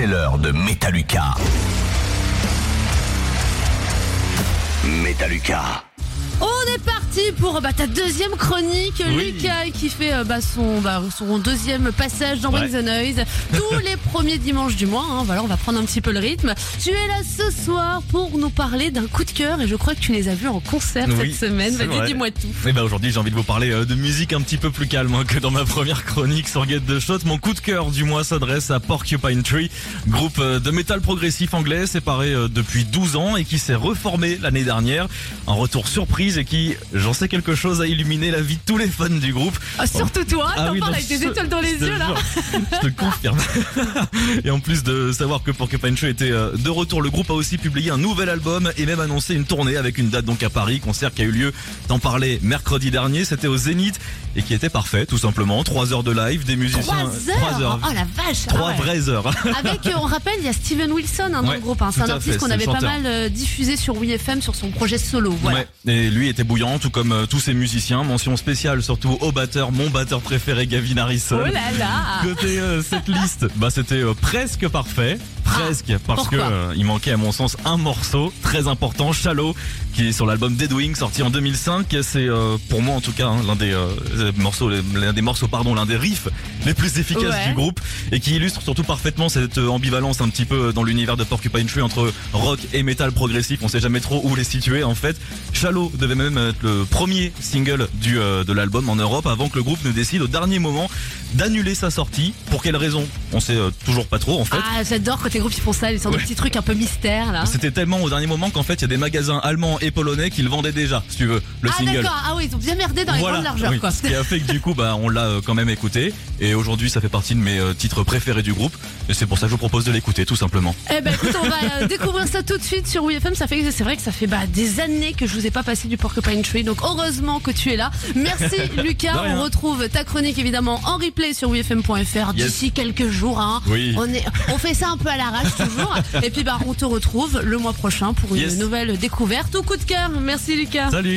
C'est l'heure de Metaluca. Metaluca. On est parti pour bah, ta deuxième chronique, Oui. Lucas, qui fait euh, bah, son, bah, son deuxième passage dans Bring Ouais. the Noise tous les premiers dimanches du mois. hein. Voilà, on va prendre un petit peu le rythme. Tu es là ce soir pour nous parler d'un coup de cœur et je crois que tu les as vus en concert Oui, cette semaine. Vas-y, dis-moi tout. Et ben aujourd'hui j'ai envie de vous parler euh, de musique un petit peu plus calme hein, que dans ma première chronique sur Get the Shot. Mon coup de cœur du mois s'adresse à Porcupine Tree, groupe euh, de métal progressif anglais séparé depuis 12 ans et qui s'est reformé l'année dernière. Un retour surprise et qui, j'en sais quelque chose, a illuminé la vie de tous les fans du groupe. Ah, surtout toi, Ah t'en oui, parles avec des étoiles dans les yeux là. Je te confirme. et en plus de savoir que Porcupine Tree était euh, de retour, le groupe a aussi publié un nouvel album et même annoncé une tournée avec une date donc à Paris, concert qui a eu lieu, t'en parlais, mercredi dernier, c'était au Zénith et qui était parfait tout simplement. Trois heures de live, des musiciens. Trois heures. Oh la vache. Ah Trois ouais. vraies heures. Avec, euh, on rappelle, il y a Steven Wilson hein, dans Ouais, le groupe. hein. C'est un à artiste qu'on avait pas mal euh, diffusé sur WeFM sur son projet solo. Voilà. Ouais. Et lui était bouillant, tout comme euh, tous ses musiciens. Mention spéciale surtout au batteur, mon batteur préféré, Gavin Harrison. Oh là là. Côté euh, cette liste, bah c'était euh, presque parfait, presque parce pourquoi que euh, il manquait à mon sens un morceau très important, Shallow, qui est sur l'album Deadwing sorti en 2005. C'est euh, pour moi en tout cas hein, l'un des euh, morceaux, l'un des morceaux pardon, l'un des riffs les plus efficaces Ouais. du groupe et qui illustre surtout parfaitement cette euh, ambivalence un petit peu dans l'univers de Porcupine Tree entre rock et metal progressif. On sait jamais trop où les situer en fait. Shallow devait même être le premier single du euh, de l'album en Europe avant que le groupe ne décide au dernier moment d'annuler sa sortie. Pour quelle raison? On sait euh, toujours pas trop en fait. Ah, j'adore quand les groupes ils font ça, ils sortent de Ouais. petits trucs un peu mystères là. C'était tellement au dernier moment qu'en fait il y a des magasins allemands et polonais qui le vendaient déjà, si tu veux, le ah single. d'accord, ah oui, ils ont bien merdé dans les grandes largeurs oui. quoi. Ce qui a fait que du coup, bah, on l'a euh, quand même écouté. Et aujourd'hui, ça fait partie de mes euh, titres préférés du groupe. Et c'est pour ça que je vous propose de l'écouter, tout simplement. Eh ben écoute, on va euh, découvrir ça tout de suite sur WeFM. Ça fait, c'est vrai que ça fait bah, des années que je vous ai pas passé du Porcupine Tree, donc heureusement que tu es là. Merci Lucas. De. On retrouve ta chronique évidemment en replay sur WeFM.fr Yes. d'ici quelques jours. Hein. Oui. On est, on fait ça un peu à l'arrache toujours. Et puis bah on te retrouve le mois prochain pour une Yes. nouvelle découverte ou coup de cœur. Merci Lucas. Salut